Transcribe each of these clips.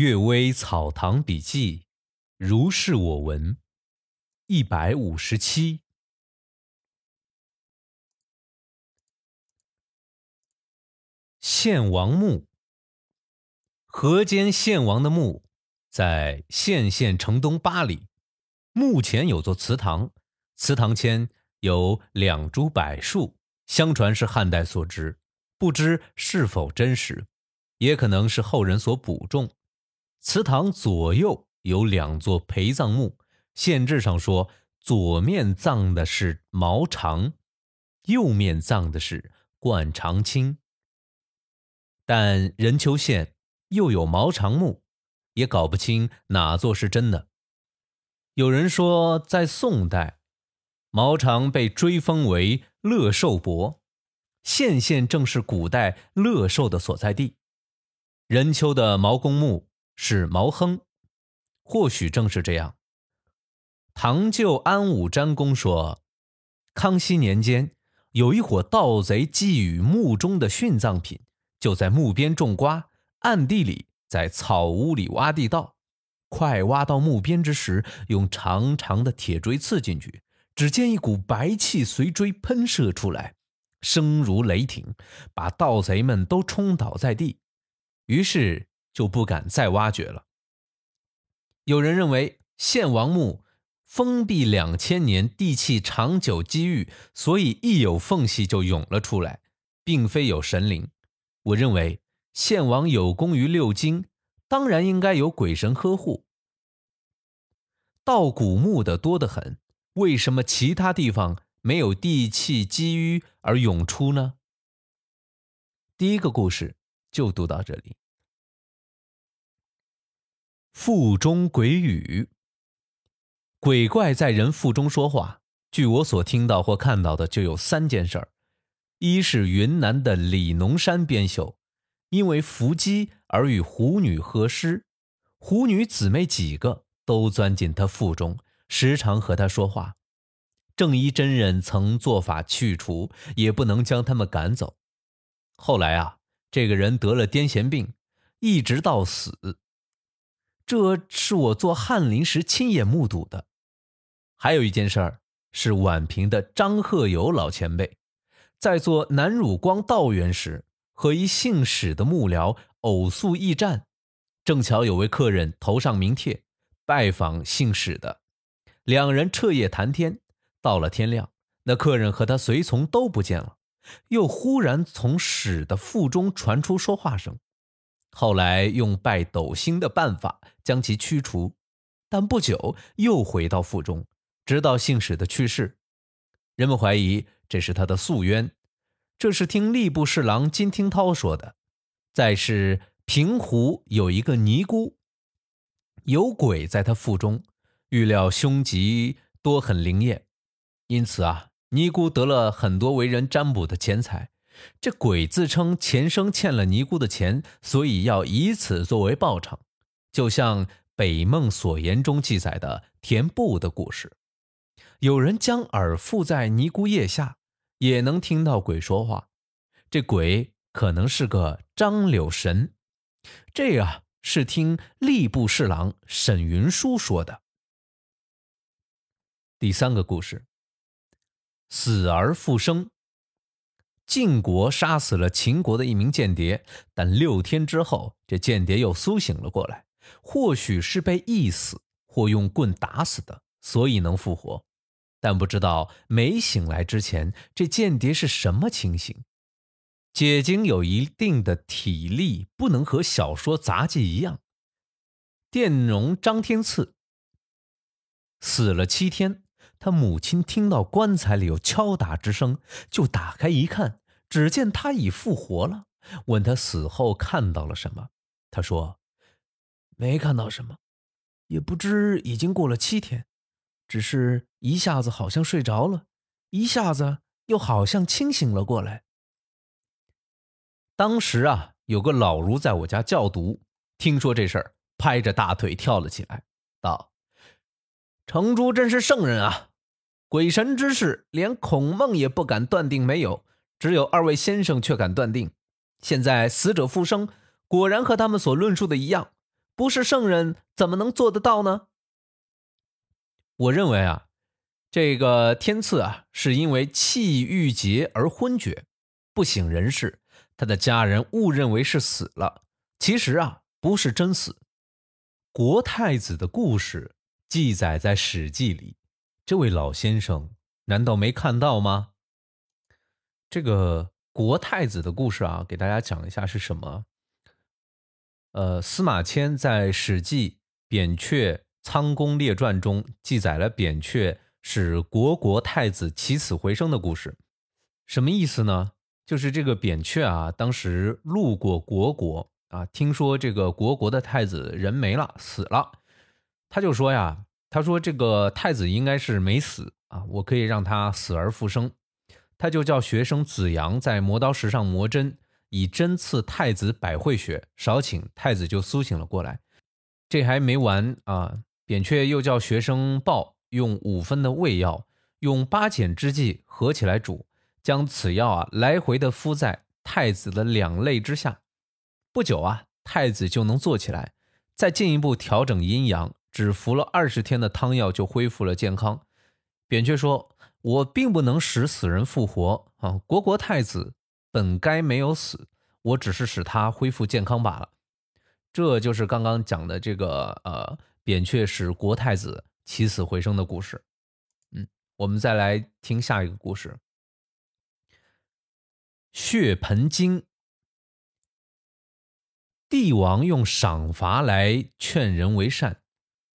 阅微草堂笔记，如是我闻。一百五十七，献王墓。河间献王的墓在献县城东八里，墓前有座祠堂，祠堂前有两株柏树，相传是汉代所植，不知是否真实，也可能是后人所补种。祠堂左右有两座陪葬墓，县志上说，左面葬的是毛长，右面葬的是冠长青。但任丘县又有毛长墓，也搞不清哪座是真的。有人说，在宋代，毛长被追封为乐寿伯，县县正是古代乐寿的所在地。任丘的毛公墓。是毛亨，或许正是这样。唐旧安武詹公说，康熙年间有一伙盗贼觊觎墓中的殉葬品，就在墓边种瓜，暗地里在草屋里挖地道。快挖到墓边之时，用长长的铁锥刺进去，只见一股白气随锥喷射出来，声如雷霆，把盗贼们都冲倒在地。于是。就不敢再挖掘了。有人认为献王墓封闭两千年，地气长久积郁，所以一有缝隙就涌了出来，并非有神灵。我认为献王有功于六经，当然应该有鬼神呵护。盗古墓的多得很，为什么其他地方没有地气积郁而涌出呢？第一个故事就读到这里。腹中鬼语，鬼怪在人腹中说话。据我所听到或看到的，就有三件事儿：一是云南的李农山边秀，因为伏击而与狐女合尸，狐女姊妹几个都钻进他腹中，时常和他说话。正一真人曾做法去除，也不能将他们赶走。后来啊，这个人得了癫痫病，一直到死。这是我做翰林时亲眼目睹的。还有一件事儿是宛平的张鹤友老前辈，在做南汝光道员时，和一姓史的幕僚偶宿驿站，正巧有位客人头上名帖，拜访姓史的，两人彻夜谈天，到了天亮，那客人和他随从都不见了，又忽然从史的腹中传出说话声。后来用拜斗星的办法将其驱除，但不久又回到腹中，直到姓史的去世。人们怀疑这是他的宿冤。这是听吏部侍郎金听涛说的。再是平湖有一个尼姑，有鬼在他腹中，预料凶吉多很灵验，因此啊，尼姑得了很多为人占卜的钱财。这鬼自称前生欠了尼姑的钱，所以要以此作为报偿，就像《北梦所言》中记载的田布的故事。有人将耳附在尼姑腋下，也能听到鬼说话。这鬼可能是个张柳神。这啊是听吏部侍郎沈云舒说的。第三个故事：死而复生。晋国杀死了秦国的一名间谍，但六天之后，这间谍又苏醒了过来。或许是被缢死或用棍打死的，所以能复活。但不知道没醒来之前，这间谍是什么情形。解经有一定的体力，不能和小说杂技一样。佃农张天赐死了七天，他母亲听到棺材里有敲打之声，就打开一看。只见他已复活了，问他死后看到了什么，他说：“没看到什么，也不知已经过了七天，只是一下子好像睡着了，一下子又好像清醒了过来。”当时啊，有个老儒在我家教读，听说这事儿，拍着大腿跳了起来，道：“程朱真是圣人啊！鬼神之事，连孔孟也不敢断定没有。”只有二位先生却敢断定，现在死者复生，果然和他们所论述的一样。不是圣人怎么能做得到呢？我认为啊，这个天赐啊，是因为气郁结而昏厥，不省人事，他的家人误认为是死了，其实啊，不是真死。国太子的故事记载在《史记》里，这位老先生难道没看到吗？这个国太子的故事啊，给大家讲一下是什么。呃，司马迁在《史记·扁鹊仓公列传》中记载了扁鹊使国国太子起死回生的故事。什么意思呢？就是这个扁鹊啊，当时路过国国啊，听说这个国国的太子人没了，死了，他就说呀，他说这个太子应该是没死啊，我可以让他死而复生。他就叫学生子阳在磨刀石上磨针。以针刺太子百会穴，少顷，太子就苏醒了过来。这还没完啊！扁鹊又叫学生鲍用五分的胃药，用八减之剂合起来煮，将此药啊来回的敷在太子的两肋之下。不久啊，太子就能坐起来。再进一步调整阴阳，只服了二十天的汤药就恢复了健康。扁鹊说：“我并不能使死人复活啊！国国太子。”本该没有死，我只是使他恢复健康罢了。这就是刚刚讲的这个呃，扁鹊使国太子起死回生的故事。嗯，我们再来听下一个故事：血盆经。帝王用赏罚来劝人为善，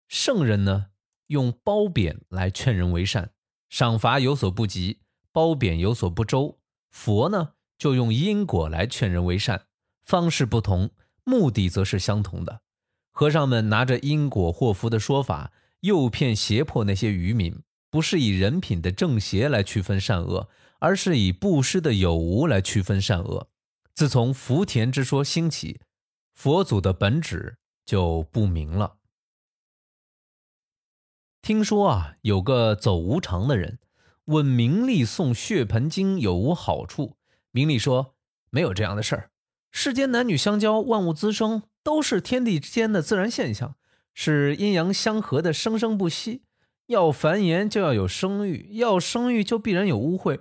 圣人呢用褒贬来劝人为善。赏罚有所不及，褒贬有所不周。佛呢？就用因果来劝人为善，方式不同，目的则是相同的。和尚们拿着因果祸福的说法，诱骗胁迫那些愚民，不是以人品的正邪来区分善恶，而是以布施的有无来区分善恶。自从福田之说兴起，佛祖的本旨就不明了。听说啊，有个走无常的人，问名利送血盆经有无好处。明利说没有这样的事儿，世间男女相交，万物滋生，都是天地之间的自然现象，是阴阳相合的生生不息。要繁衍就要有生育，要生育就必然有污秽，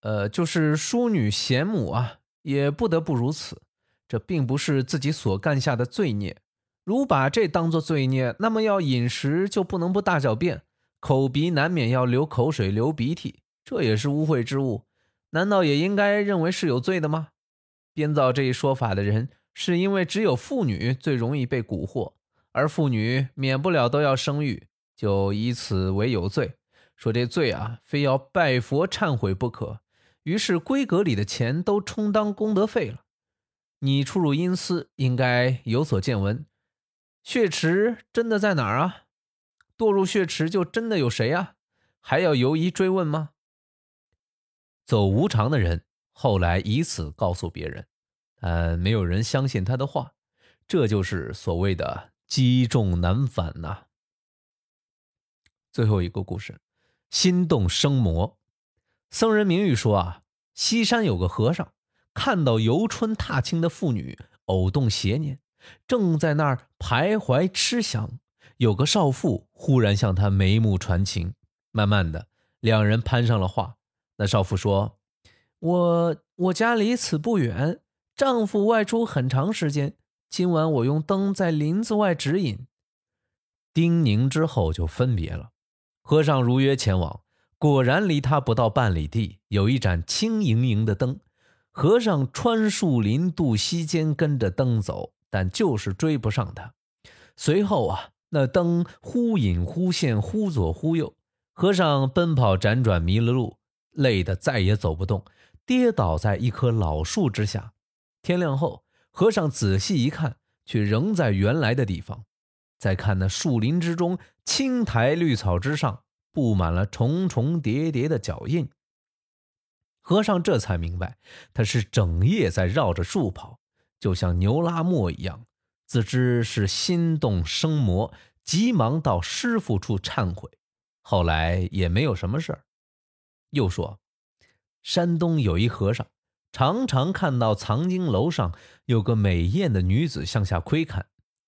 呃，就是淑女贤母啊，也不得不如此。这并不是自己所干下的罪孽，如把这当作罪孽，那么要饮食就不能不大小便，口鼻难免要流口水、流鼻涕，这也是污秽之物。难道也应该认为是有罪的吗？编造这一说法的人，是因为只有妇女最容易被蛊惑，而妇女免不了都要生育，就以此为有罪，说这罪啊，非要拜佛忏悔不可。于是规格里的钱都充当功德费了。你出入阴司，应该有所见闻。血池真的在哪儿啊？堕入血池就真的有谁啊？还要犹疑追问吗？走无常的人后来以此告诉别人，但没有人相信他的话。这就是所谓的积重难返呐。最后一个故事，心动生魔。僧人明玉说啊，西山有个和尚，看到游春踏青的妇女偶动邪念，正在那儿徘徊痴想。有个少妇忽然向他眉目传情，慢慢的，两人攀上了话。那少妇说：“我我家离此不远，丈夫外出很长时间，今晚我用灯在林子外指引。”叮咛之后就分别了。和尚如约前往，果然离他不到半里地，有一盏青莹莹的灯。和尚穿树林渡溪间，跟着灯走，但就是追不上他。随后啊，那灯忽隐忽现，忽左忽右，和尚奔跑辗转，迷了路。累得再也走不动，跌倒在一棵老树之下。天亮后，和尚仔细一看，却仍在原来的地方。再看那树林之中，青苔绿草之上，布满了重重叠叠的脚印。和尚这才明白，他是整夜在绕着树跑，就像牛拉磨一样。自知是心动生魔，急忙到师傅处忏悔。后来也没有什么事儿。又说，山东有一和尚，常常看到藏经楼上有个美艳的女子向下窥看，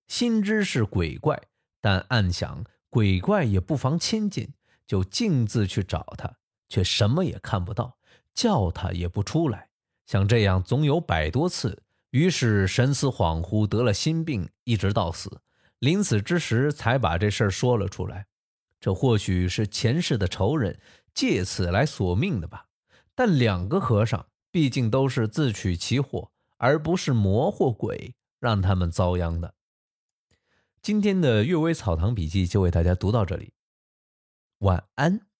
心知是鬼怪，但暗想鬼怪也不妨亲近，就径自去找他，却什么也看不到，叫他也不出来。像这样总有百多次，于是神思恍惚，得了心病，一直到死。临死之时，才把这事儿说了出来。这或许是前世的仇人借此来索命的吧。但两个和尚毕竟都是自取其祸，而不是魔或鬼让他们遭殃的。今天的《阅微草堂笔记》就为大家读到这里，晚安。